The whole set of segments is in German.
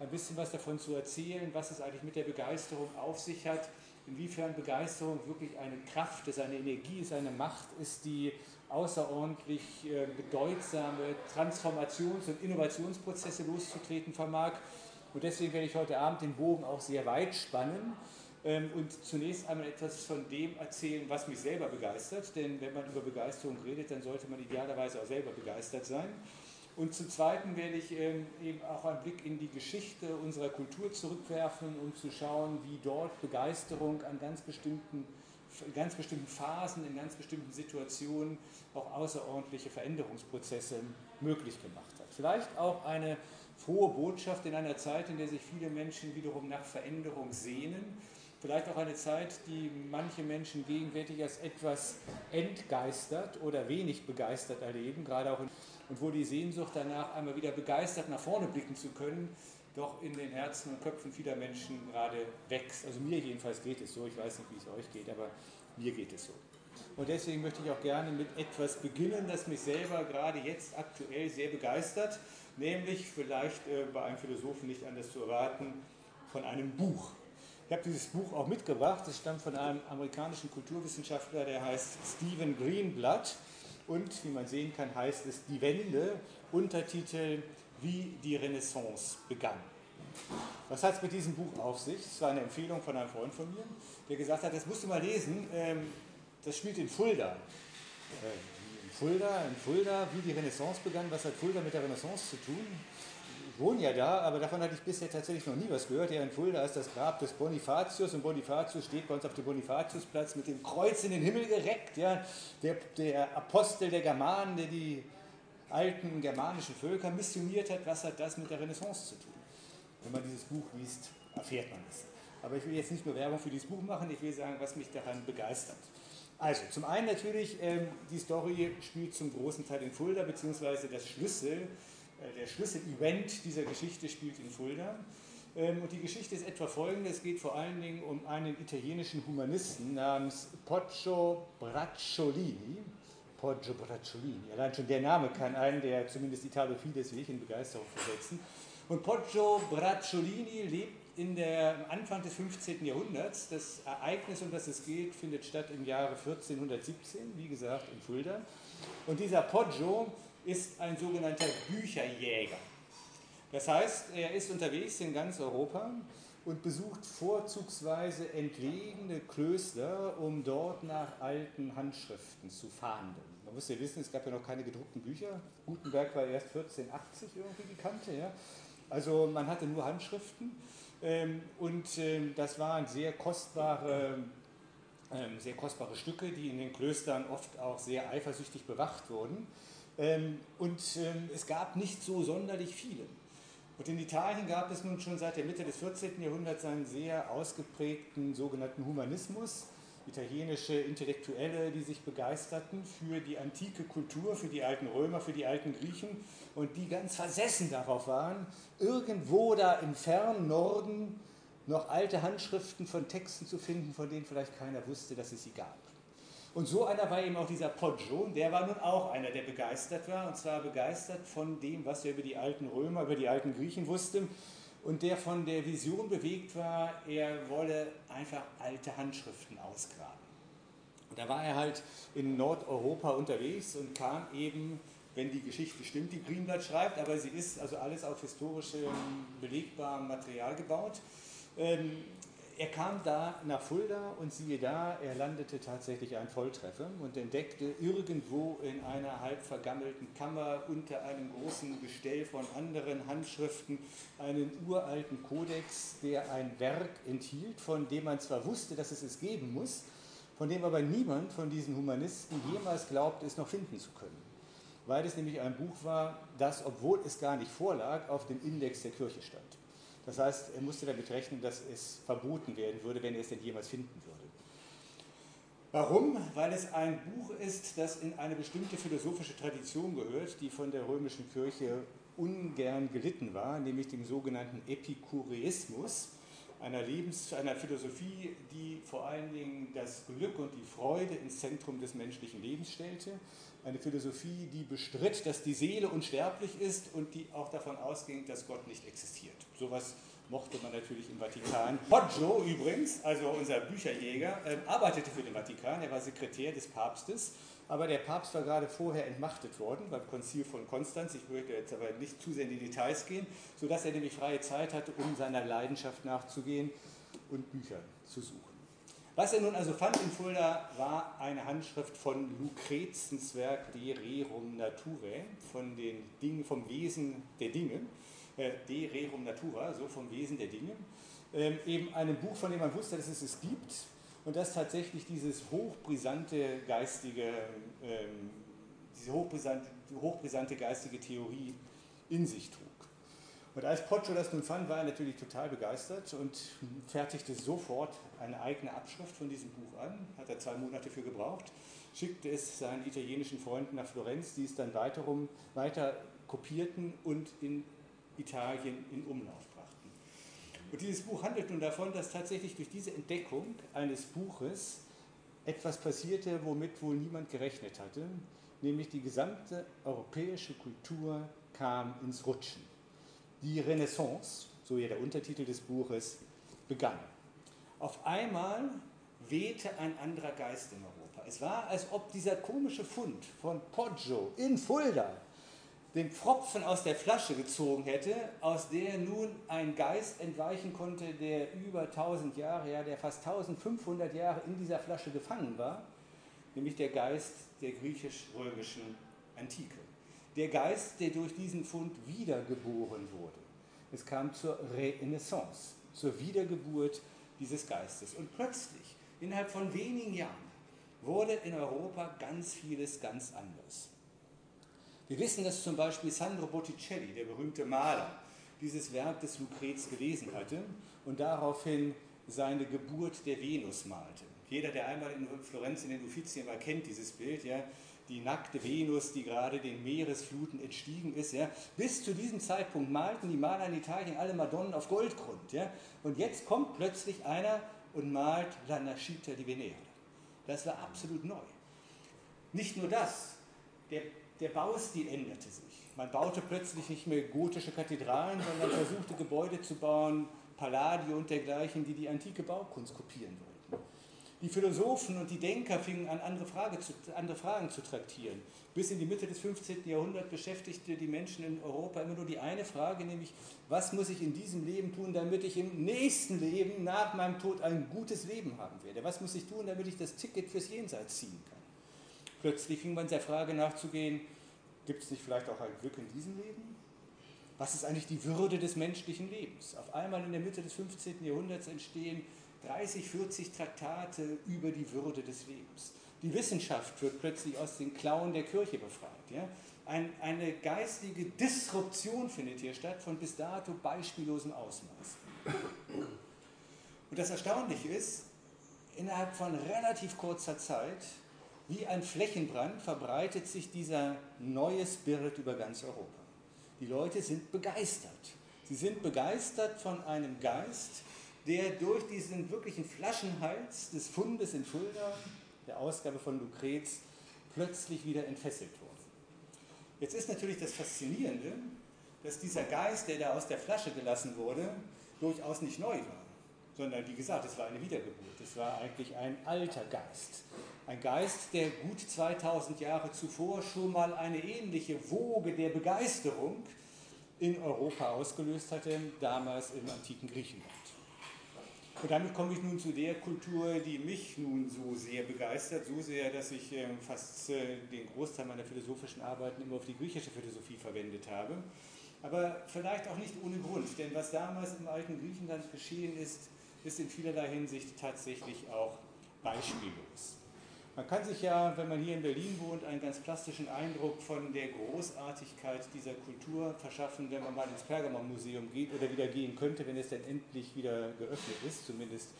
ein bisschen was davon zu erzählen, was es eigentlich mit der Begeisterung auf sich hat, inwiefern Begeisterung wirklich eine Kraft ist, eine Energie ist, eine Macht ist, die außerordentlich äh, bedeutsame Transformations- und Innovationsprozesse loszutreten vermag. Und deswegen werde ich heute Abend den Bogen auch sehr weit spannen ähm, und zunächst einmal etwas von dem erzählen, was mich selber begeistert. Denn wenn man über Begeisterung redet, dann sollte man idealerweise auch selber begeistert sein. Und zum Zweiten werde ich ähm, eben auch einen Blick in die Geschichte unserer Kultur zurückwerfen, um zu schauen, wie dort Begeisterung an ganz bestimmten, in ganz bestimmten Phasen, in ganz bestimmten Situationen auch außerordentliche Veränderungsprozesse möglich gemacht hat. Vielleicht auch eine frohe Botschaft in einer Zeit, in der sich viele Menschen wiederum nach Veränderung sehnen. Vielleicht auch eine Zeit, die manche Menschen gegenwärtig als etwas entgeistert oder wenig begeistert erleben, gerade auch in und wo die Sehnsucht danach, einmal wieder begeistert nach vorne blicken zu können, doch in den Herzen und Köpfen vieler Menschen gerade wächst. Also mir jedenfalls geht es so, ich weiß nicht, wie es euch geht, aber mir geht es so. Und deswegen möchte ich auch gerne mit etwas beginnen, das mich selber gerade jetzt aktuell sehr begeistert, nämlich vielleicht äh, bei einem Philosophen nicht anders zu erwarten, von einem Buch. Ich habe dieses Buch auch mitgebracht, es stammt von einem amerikanischen Kulturwissenschaftler, der heißt Stephen Greenblatt und wie man sehen kann, heißt es Die Wende, Untertitel Wie die Renaissance begann. Was hat es mit diesem Buch auf sich? Das war eine Empfehlung von einem Freund von mir, der gesagt hat, das musst du mal lesen, ähm, das spielt in Fulda. Äh, in Fulda, in Fulda, wie die Renaissance begann, was hat Fulda mit der Renaissance zu tun? Wohne ja da, aber davon hatte ich bisher tatsächlich noch nie was gehört. Hier in Fulda ist das Grab des Bonifatius und Bonifatius steht bei uns auf dem Bonifatiusplatz mit dem Kreuz in den Himmel gereckt. Ja. Der, der Apostel der Germanen, der die alten germanischen Völker missioniert hat, was hat das mit der Renaissance zu tun? Wenn man dieses Buch liest, erfährt man das. Aber ich will jetzt nicht nur Werbung für dieses Buch machen, ich will sagen, was mich daran begeistert. Also, zum einen natürlich, ähm, die Story spielt zum großen Teil in Fulda, beziehungsweise das Schlüssel der Schlüsselevent dieser Geschichte spielt in Fulda. Ähm, und die Geschichte ist etwa folgende: Es geht vor allen Dingen um einen italienischen Humanisten namens Poggio Bracciolini. Poggio Bracciolini. Allein schon der Name kann einen, der zumindest Italophil ist, wie ich, in Begeisterung versetzen. Und Poggio Bracciolini lebt in der Anfang des 15. Jahrhunderts. Das Ereignis, um das es geht, findet statt im Jahre 1417, wie gesagt, in Fulda. Und dieser Poggio ist ein sogenannter Bücherjäger. Das heißt, er ist unterwegs in ganz Europa und besucht vorzugsweise entlegene Klöster, um dort nach alten Handschriften zu fahnden. Man muss ja wissen, es gab ja noch keine gedruckten Bücher. Gutenberg war erst 1480 irgendwie bekannt. Ja. Also man hatte nur Handschriften ähm, und ähm, das waren sehr kostbare, ähm, sehr kostbare Stücke, die in den Klöstern oft auch sehr eifersüchtig bewacht wurden. Ähm, und ähm, es gab nicht so sonderlich viele. Und in Italien gab es nun schon seit der Mitte des 14. Jahrhunderts einen sehr ausgeprägten sogenannten Humanismus, italienische Intellektuelle, die sich begeisterten für die antike Kultur, für die alten Römer, für die alten Griechen und die ganz versessen darauf waren, irgendwo da im fernen Norden noch alte Handschriften von Texten zu finden, von denen vielleicht keiner wusste, dass es sie gab. Und so einer war eben auch dieser Poggio, der war nun auch einer, der begeistert war, und zwar begeistert von dem, was er über die alten Römer, über die alten Griechen wusste, und der von der Vision bewegt war, er wolle einfach alte Handschriften ausgraben. Und da war er halt in Nordeuropa unterwegs und kam eben, wenn die Geschichte stimmt, die Greenblatt schreibt, aber sie ist also alles auf historischem, belegbarem Material gebaut, ähm, er kam da nach Fulda und siehe da, er landete tatsächlich ein Volltreffer und entdeckte irgendwo in einer halb vergammelten Kammer unter einem großen Gestell von anderen Handschriften einen uralten Kodex, der ein Werk enthielt, von dem man zwar wusste, dass es es geben muss, von dem aber niemand von diesen Humanisten jemals glaubte, es noch finden zu können. Weil es nämlich ein Buch war, das, obwohl es gar nicht vorlag, auf dem Index der Kirche stand. Das heißt, er musste damit rechnen, dass es verboten werden würde, wenn er es denn jemals finden würde. Warum? Weil es ein Buch ist, das in eine bestimmte philosophische Tradition gehört, die von der römischen Kirche ungern gelitten war, nämlich dem sogenannten Epikureismus. einer, Lebens-, einer Philosophie, die vor allen Dingen das Glück und die Freude ins Zentrum des menschlichen Lebens stellte. Eine Philosophie, die bestritt, dass die Seele unsterblich ist und die auch davon ausging, dass Gott nicht existiert. Sowas mochte man natürlich im Vatikan. Poggio übrigens, also unser Bücherjäger, äh, arbeitete für den Vatikan, er war Sekretär des Papstes, aber der Papst war gerade vorher entmachtet worden beim Konzil von Konstanz. Ich würde jetzt aber nicht zu sehr in die Details gehen, sodass er nämlich freie Zeit hatte, um seiner Leidenschaft nachzugehen und Bücher zu suchen. Was er nun also fand in Fulda, war eine Handschrift von Lucrezens Werk De Rerum Naturae, von den Dingen, vom Wesen der Dinge. Äh, De Rerum Natura, so vom Wesen der Dinge, ähm, eben einem Buch, von dem man wusste, dass es es gibt. Und das tatsächlich dieses hochbrisante geistige, ähm, diese hochbrisante, hochbrisante geistige Theorie in sich trug. Und als Poggio das nun fand, war er natürlich total begeistert und fertigte sofort eine eigene Abschrift von diesem Buch an. Hat er zwei Monate für gebraucht, schickte es seinen italienischen Freunden nach Florenz, die es dann weiterum, weiter kopierten und in Italien in Umlauf brachten. Und dieses Buch handelt nun davon, dass tatsächlich durch diese Entdeckung eines Buches etwas passierte, womit wohl niemand gerechnet hatte, nämlich die gesamte europäische Kultur kam ins Rutschen. Die Renaissance, so ja der Untertitel des Buches, begann. Auf einmal wehte ein anderer Geist in Europa. Es war, als ob dieser komische Fund von Poggio in Fulda den Pfropfen aus der Flasche gezogen hätte, aus der nun ein Geist entweichen konnte, der über 1000 Jahre, ja, der fast 1500 Jahre in dieser Flasche gefangen war, nämlich der Geist der griechisch-römischen Antike. Der Geist, der durch diesen Fund wiedergeboren wurde. Es kam zur Renaissance, zur Wiedergeburt dieses Geistes. Und plötzlich, innerhalb von wenigen Jahren, wurde in Europa ganz vieles ganz anders. Wir wissen, dass zum Beispiel Sandro Botticelli, der berühmte Maler, dieses Werk des Lucrez gelesen hatte und daraufhin seine Geburt der Venus malte. Jeder, der einmal in Florenz in den Uffizien war, kennt dieses Bild, ja, die nackte Venus, die gerade den Meeresfluten entstiegen ist. Ja. Bis zu diesem Zeitpunkt malten die Maler in Italien alle Madonnen auf Goldgrund. Ja. Und jetzt kommt plötzlich einer und malt La Nascita di Venere. Das war absolut neu. Nicht nur das, der der Baustil änderte sich. Man baute plötzlich nicht mehr gotische Kathedralen, sondern versuchte Gebäude zu bauen, Palladio und dergleichen, die die antike Baukunst kopieren wollten. Die Philosophen und die Denker fingen an, andere, Frage zu, andere Fragen zu traktieren. Bis in die Mitte des 15. Jahrhunderts beschäftigte die Menschen in Europa immer nur die eine Frage, nämlich, was muss ich in diesem Leben tun, damit ich im nächsten Leben nach meinem Tod ein gutes Leben haben werde? Was muss ich tun, damit ich das Ticket fürs Jenseits ziehen kann? Plötzlich fing man der Frage nachzugehen, gibt es nicht vielleicht auch ein Glück in diesem Leben? Was ist eigentlich die Würde des menschlichen Lebens? Auf einmal in der Mitte des 15. Jahrhunderts entstehen 30, 40 Traktate über die Würde des Lebens. Die Wissenschaft wird plötzlich aus den Klauen der Kirche befreit. Ja? Ein, eine geistige Disruption findet hier statt von bis dato beispiellosem Ausmaß. Und das Erstaunliche ist, innerhalb von relativ kurzer Zeit wie ein Flächenbrand verbreitet sich dieser neue Spirit über ganz Europa. Die Leute sind begeistert. Sie sind begeistert von einem Geist, der durch diesen wirklichen Flaschenhals des Fundes in Fulda, der Ausgabe von Lucrez, plötzlich wieder entfesselt wurde. Jetzt ist natürlich das Faszinierende, dass dieser Geist, der da aus der Flasche gelassen wurde, durchaus nicht neu war, sondern wie gesagt, es war eine Wiedergeburt. Es war eigentlich ein alter Geist. Ein Geist, der gut 2000 Jahre zuvor schon mal eine ähnliche Woge der Begeisterung in Europa ausgelöst hatte, damals im antiken Griechenland. Und damit komme ich nun zu der Kultur, die mich nun so sehr begeistert, so sehr, dass ich ähm, fast äh, den Großteil meiner philosophischen Arbeiten immer auf die griechische Philosophie verwendet habe. Aber vielleicht auch nicht ohne Grund, denn was damals im alten Griechenland geschehen ist, ist in vielerlei Hinsicht tatsächlich auch beispiellos. Man kann sich ja, wenn man hier in Berlin wohnt, einen ganz plastischen Eindruck von der Großartigkeit dieser Kultur verschaffen, wenn man mal ins Pergamon-Museum geht oder wieder gehen könnte, wenn es denn endlich wieder geöffnet ist, zumindest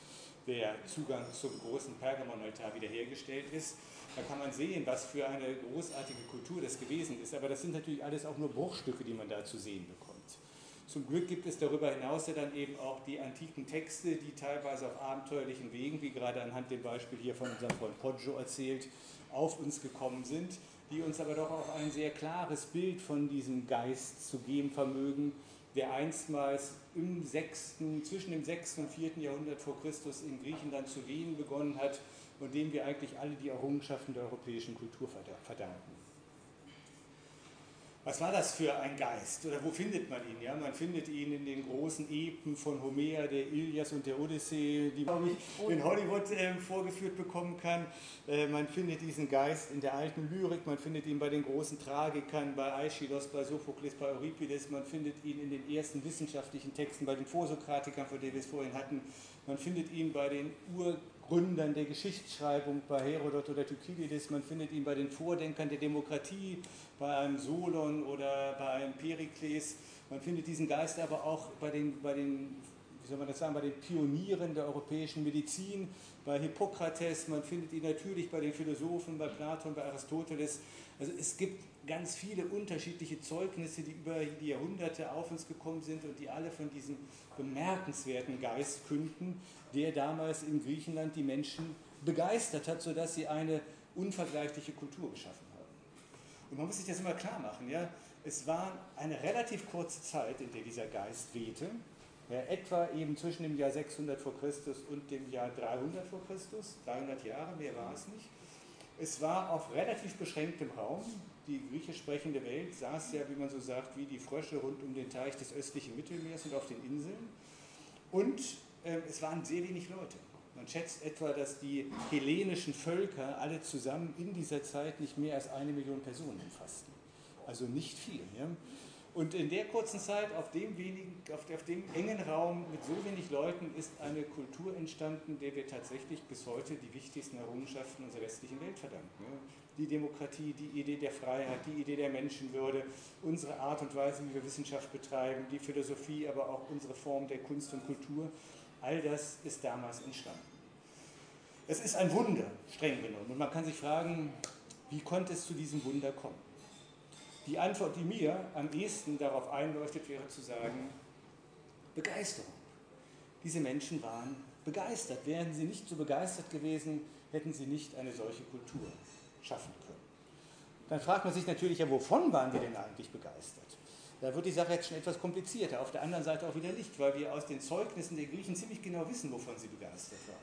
der Zugang zum großen Pergamonaltar wiederhergestellt ist. Da kann man sehen, was für eine großartige Kultur das gewesen ist. Aber das sind natürlich alles auch nur Bruchstücke, die man da zu sehen bekommt. Zum Glück gibt es darüber hinaus ja dann eben auch die antiken Texte, die teilweise auf abenteuerlichen Wegen, wie gerade anhand dem Beispiel hier von unserem Freund Poggio erzählt, auf uns gekommen sind, die uns aber doch auch ein sehr klares Bild von diesem Geist zu geben vermögen, der einstmals im 6., zwischen dem 6. und 4. Jahrhundert vor Christus in Griechenland zu wehen begonnen hat und dem wir eigentlich alle die Errungenschaften der europäischen Kultur verdanken. Was war das für ein Geist? Oder wo findet man ihn? Ja, man findet ihn in den großen Epen von Homer, der Ilias und der Odyssee, die man in Hollywood äh, vorgeführt bekommen kann. Äh, man findet diesen Geist in der alten Lyrik, man findet ihn bei den großen Tragikern, bei Aeschylus, bei Sophokles, bei Euripides, man findet ihn in den ersten wissenschaftlichen Texten, bei den Vorsokratikern, von denen wir es vorhin hatten. Man findet ihn bei den Urgründern der Geschichtsschreibung, bei Herodot oder Thukydides, man findet ihn bei den Vordenkern der Demokratie, bei einem Solon oder bei einem Perikles. Man findet diesen Geist aber auch bei den, bei den, wie soll man das sagen, bei den Pionieren der europäischen Medizin, bei Hippokrates, man findet ihn natürlich bei den Philosophen, bei Platon, bei Aristoteles. Also es gibt ganz viele unterschiedliche Zeugnisse, die über die Jahrhunderte auf uns gekommen sind und die alle von diesem bemerkenswerten Geist künden, der damals in Griechenland die Menschen begeistert hat, sodass sie eine unvergleichliche Kultur geschaffen haben. Und man muss sich das immer klar machen. Ja? Es war eine relativ kurze Zeit, in der dieser Geist wehte, ja, etwa eben zwischen dem Jahr 600 vor Christus und dem Jahr 300 vor Christus, 300 Jahre, mehr war es nicht. Es war auf relativ beschränktem Raum. Die griechisch sprechende Welt saß ja, wie man so sagt, wie die Frösche rund um den Teich des östlichen Mittelmeers und auf den Inseln. Und äh, es waren sehr wenig Leute. Man schätzt etwa, dass die hellenischen Völker alle zusammen in dieser Zeit nicht mehr als eine Million Personen umfassten. Also nicht viel. Ja? Und in der kurzen Zeit, auf dem, wenigen, auf, auf dem engen Raum mit so wenig Leuten, ist eine Kultur entstanden, der wir tatsächlich bis heute die wichtigsten Errungenschaften unserer westlichen Welt verdanken. Die Demokratie, die Idee der Freiheit, die Idee der Menschenwürde, unsere Art und Weise, wie wir Wissenschaft betreiben, die Philosophie, aber auch unsere Form der Kunst und Kultur. All das ist damals entstanden. Es ist ein Wunder, streng genommen. Und man kann sich fragen, wie konnte es zu diesem Wunder kommen? Die Antwort, die mir am ehesten darauf einleuchtet, wäre zu sagen, Begeisterung. Diese Menschen waren begeistert. Wären sie nicht so begeistert gewesen, hätten sie nicht eine solche Kultur schaffen können. Dann fragt man sich natürlich, ja, wovon waren die denn eigentlich begeistert? Da wird die Sache jetzt schon etwas komplizierter. Auf der anderen Seite auch wieder nicht, weil wir aus den Zeugnissen der Griechen ziemlich genau wissen, wovon sie begeistert waren.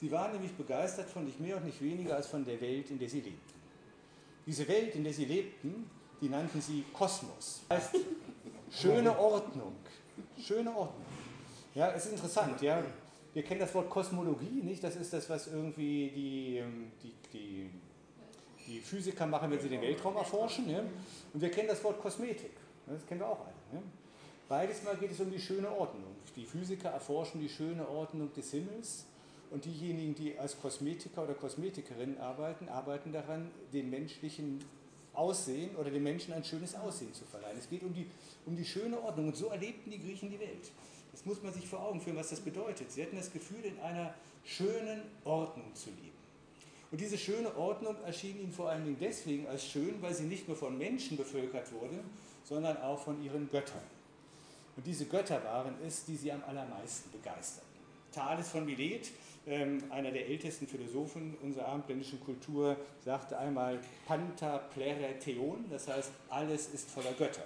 Sie waren nämlich begeistert von nicht mehr und nicht weniger als von der Welt, in der sie lebten. Diese Welt, in der sie lebten, die nannten sie Kosmos. Das heißt, schöne Ordnung. Schöne Ordnung. Ja, ist interessant, ja. Wir kennen das Wort Kosmologie, nicht? Das ist das, was irgendwie die, ähm, die, die, die Physiker machen, wenn sie den Weltraum erforschen. Ja? Und wir kennen das Wort Kosmetik. Das kennen wir auch alle. Ja? Beides Mal geht es um die schöne Ordnung. Die Physiker erforschen die schöne Ordnung des Himmels und diejenigen, die als Kosmetiker oder Kosmetikerin arbeiten, arbeiten daran, den menschlichen Aussehen oder dem Menschen ein schönes Aussehen zu verleihen. Es geht um die, um die schöne Ordnung. Und so erlebten die Griechen die Welt. Das muss man sich vor Augen führen, was das bedeutet. Sie hatten das Gefühl, in einer schönen Ordnung zu leben. Und diese schöne Ordnung erschien ihnen vor allen Dingen deswegen als schön, weil sie nicht nur von Menschen bevölkert wurde, sondern auch von ihren Göttern. Und diese Götter waren es, die sie am allermeisten begeisterten. Thales von Milet einer der ältesten Philosophen unserer abendländischen Kultur, sagte einmal Panta plere theon, das heißt, alles ist voller Götter.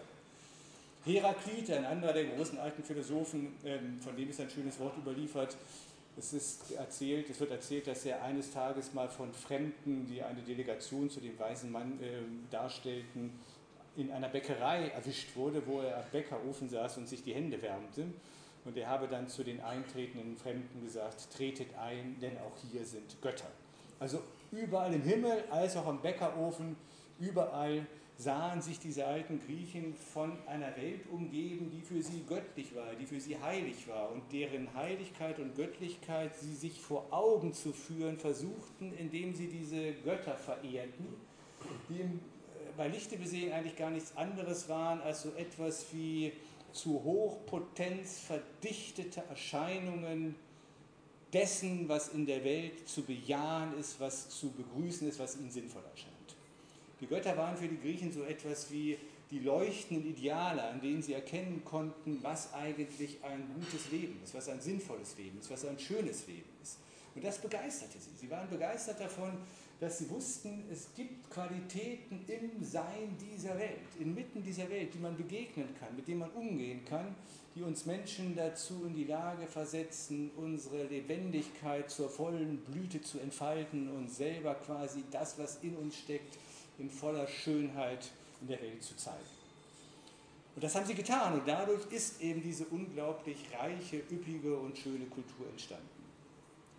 Heraklit, ein anderer der großen alten Philosophen, ähm, von dem ist ein schönes Wort überliefert, es, ist erzählt, es wird erzählt, dass er eines Tages mal von Fremden, die eine Delegation zu dem weisen Mann äh, darstellten, in einer Bäckerei erwischt wurde, wo er am Bäckerofen saß und sich die Hände wärmte. Und er habe dann zu den eintretenden Fremden gesagt, tretet ein, denn auch hier sind Götter. Also überall im Himmel als auch am Bäckerofen, überall sahen sich diese alten Griechen von einer Welt umgeben, die für sie göttlich war, die für sie heilig war und deren Heiligkeit und Göttlichkeit sie sich vor Augen zu führen versuchten, indem sie diese Götter verehrten, die äh, bei Lichte besehen eigentlich gar nichts anderes waren als so etwas wie zu Hochpotenz verdichtete Erscheinungen dessen, was in der Welt zu bejahen ist, was zu begrüßen ist, was ihnen sinnvoll erscheint. Die Götter waren für die Griechen so etwas wie die leuchtenden Ideale, an denen sie erkennen konnten, was eigentlich ein gutes Leben ist, was ein sinnvolles Leben ist, was ein schönes Leben ist. Und das begeisterte sie. Sie waren begeistert davon, dass sie wussten, es gibt Qualitäten im Sein dieser Welt, inmitten dieser Welt, die man begegnen kann, mit denen man umgehen kann, die uns Menschen dazu in die Lage versetzen, unsere Lebendigkeit zur vollen Blüte zu entfalten und selber quasi das, was in uns steckt, in voller Schönheit in der Welt zu zeigen. Und das haben sie getan und dadurch ist eben diese unglaublich reiche, üppige und schöne Kultur entstanden.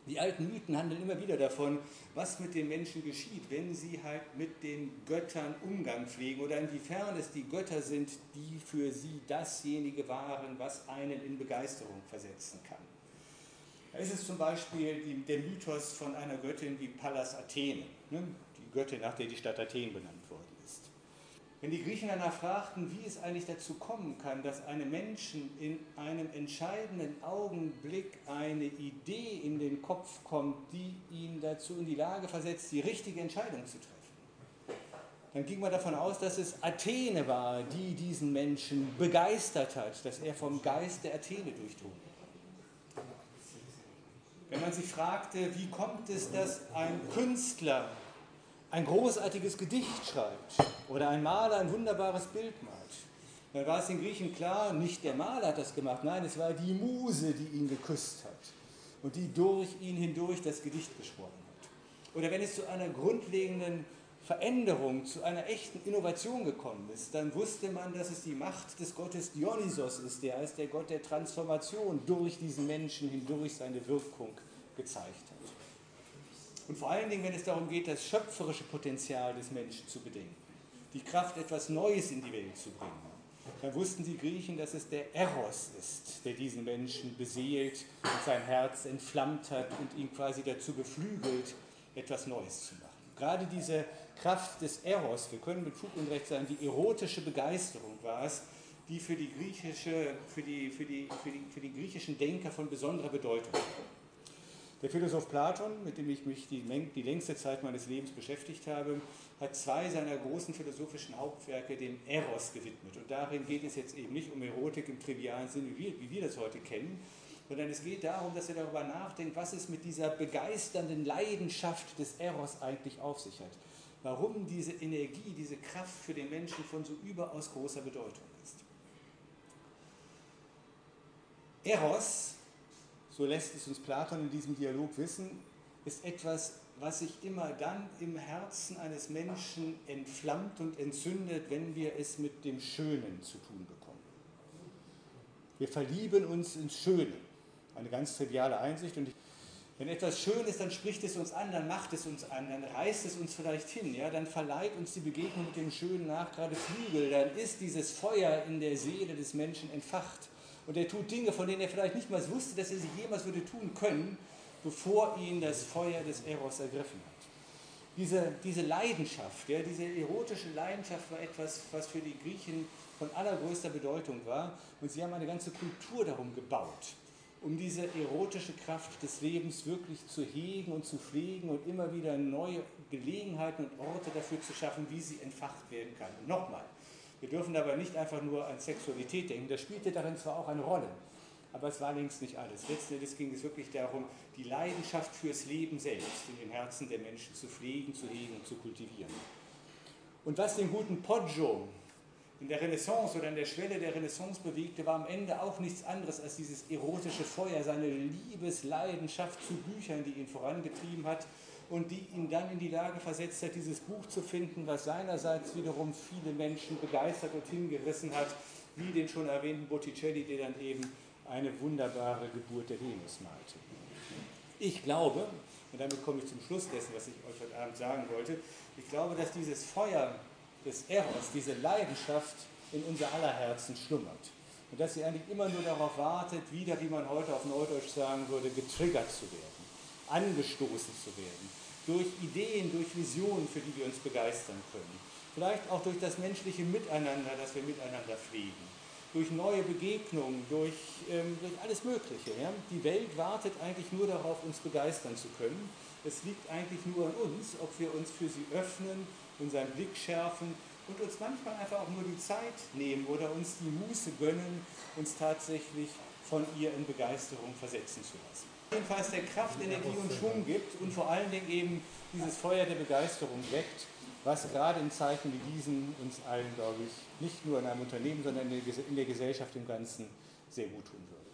Die alten Mythen handeln immer wieder davon, was mit den Menschen geschieht, wenn sie halt mit den Göttern Umgang pflegen oder inwiefern es die Götter sind, die für sie dasjenige waren, was einen in Begeisterung versetzen kann. Da ist es zum Beispiel der Mythos von einer Göttin wie Pallas Athene, ne? die Göttin, nach der die Stadt Athen benannt wenn die Griechen danach fragten, wie es eigentlich dazu kommen kann, dass einem Menschen in einem entscheidenden Augenblick eine Idee in den Kopf kommt, die ihn dazu in die Lage versetzt, die richtige Entscheidung zu treffen, dann ging man davon aus, dass es Athene war, die diesen Menschen begeistert hat, dass er vom Geist der Athene durchdrungen Wenn man sich fragte, wie kommt es, dass ein Künstler ein großartiges Gedicht schreibt oder ein Maler ein wunderbares Bild malt, dann war es den Griechen klar, nicht der Maler hat das gemacht, nein, es war die Muse, die ihn geküsst hat und die durch ihn hindurch das Gedicht gesprochen hat. Oder wenn es zu einer grundlegenden Veränderung, zu einer echten Innovation gekommen ist, dann wusste man, dass es die Macht des Gottes Dionysos ist, der als der Gott der Transformation durch diesen Menschen hindurch seine Wirkung gezeigt hat. Und vor allen Dingen, wenn es darum geht, das schöpferische Potenzial des Menschen zu bedenken, die Kraft, etwas Neues in die Welt zu bringen, dann wussten die Griechen, dass es der Eros ist, der diesen Menschen beseelt und sein Herz entflammt hat und ihn quasi dazu beflügelt, etwas Neues zu machen. Gerade diese Kraft des Eros, wir können mit Fug und Recht sagen, die erotische Begeisterung war es, die für die, griechische, für die, für die, für die, für die griechischen Denker von besonderer Bedeutung war. Der Philosoph Platon, mit dem ich mich die, die, längste Zeit meines Lebens beschäftigt habe, hat zwei seiner großen philosophischen Hauptwerke dem Eros gewidmet. Und darin geht es jetzt eben nicht um Erotik im trivialen Sinne, wie wir, wie wir das heute kennen, sondern es geht darum, dass er darüber nachdenkt, was es mit dieser begeisternden Leidenschaft des Eros eigentlich auf sich hat. Warum diese Energie, diese Kraft für den Menschen von so überaus großer Bedeutung ist. Eros so lässt es uns Platon in diesem Dialog wissen, ist etwas, was sich immer dann im Herzen eines Menschen entflammt und entzündet, wenn wir es mit dem Schönen zu tun bekommen. Wir verlieben uns ins Schöne. Eine ganz triviale Einsicht. Und wenn etwas schön ist, dann spricht es uns an, dann macht es uns an, dann reißt es uns vielleicht hin, ja, dann verleiht uns die Begegnung mit dem Schönen nach gerade Flügel, dann ist dieses Feuer in der Seele des Menschen entfacht und er tut Dinge, von denen er vielleicht nicht mal wusste, dass er sie jemals würde tun können, bevor ihn das Feuer des Eros ergriffen hat. Diese, diese Leidenschaft, ja, diese erotische Leidenschaft war etwas, was für die Griechen von allergrößter Bedeutung war. Und sie haben eine ganze Kultur darum gebaut, um diese erotische Kraft des Lebens wirklich zu hegen und zu pflegen und immer wieder neue Gelegenheiten und Orte dafür zu schaffen, wie sie entfacht werden kann. Und nochmal, wir dürfen dabei nicht einfach nur an Sexualität denken. Das spielte darin zwar auch eine Rolle, aber es war längst nicht alles. Letzten Endes ging es wirklich darum, die Leidenschaft fürs Leben selbst in den Herzen der Menschen zu pflegen, zu hegen und zu kultivieren. Und was den guten Poggio in der Renaissance oder an der Schwelle der Renaissance bewegte, war am Ende auch nichts anderes als dieses erotische Feuer, seine Liebesleidenschaft zu Büchern, die ihn vorangetrieben hat und die ihn dann in die Lage versetzt hat, dieses Buch zu finden, was seinerseits wiederum viele Menschen begeistert und hingerissen hat, wie den schon erwähnten Botticelli, der dann eben eine wunderbare Geburt der Venus malte. Ich glaube, und damit komme ich zum Schluss dessen, was ich euch heute Abend sagen wollte, ich glaube, dass dieses Feuer des Eros, diese Leidenschaft in unser aller Herzen schlummert. Und dass sie eigentlich immer nur darauf wartet, wieder, wie man heute auf Neudeutsch sagen würde, getriggert zu werden angestoßen zu werden. Durch Ideen, durch Visionen, für die wir uns begeistern können. Vielleicht auch durch das menschliche Miteinander, das wir miteinander pflegen. Durch neue Begegnungen, durch, ähm, durch alles Mögliche. Ja? Die Welt wartet eigentlich nur darauf, uns begeistern zu können. Es liegt eigentlich nur an uns, ob wir uns für sie öffnen, unseren Blick schärfen und uns manchmal einfach auch nur die Zeit nehmen oder uns die Muße gönnen, uns tatsächlich von ihr in Begeisterung versetzen zu lassen. Jedenfalls der Kraft, Energie und Schwung gibt und vor allen Dingen eben dieses Feuer der Begeisterung weckt, was gerade in Zeiten wie diesen uns allen, glaube ich, nicht nur in einem Unternehmen, sondern in der Gesellschaft im Ganzen sehr gut tun würde.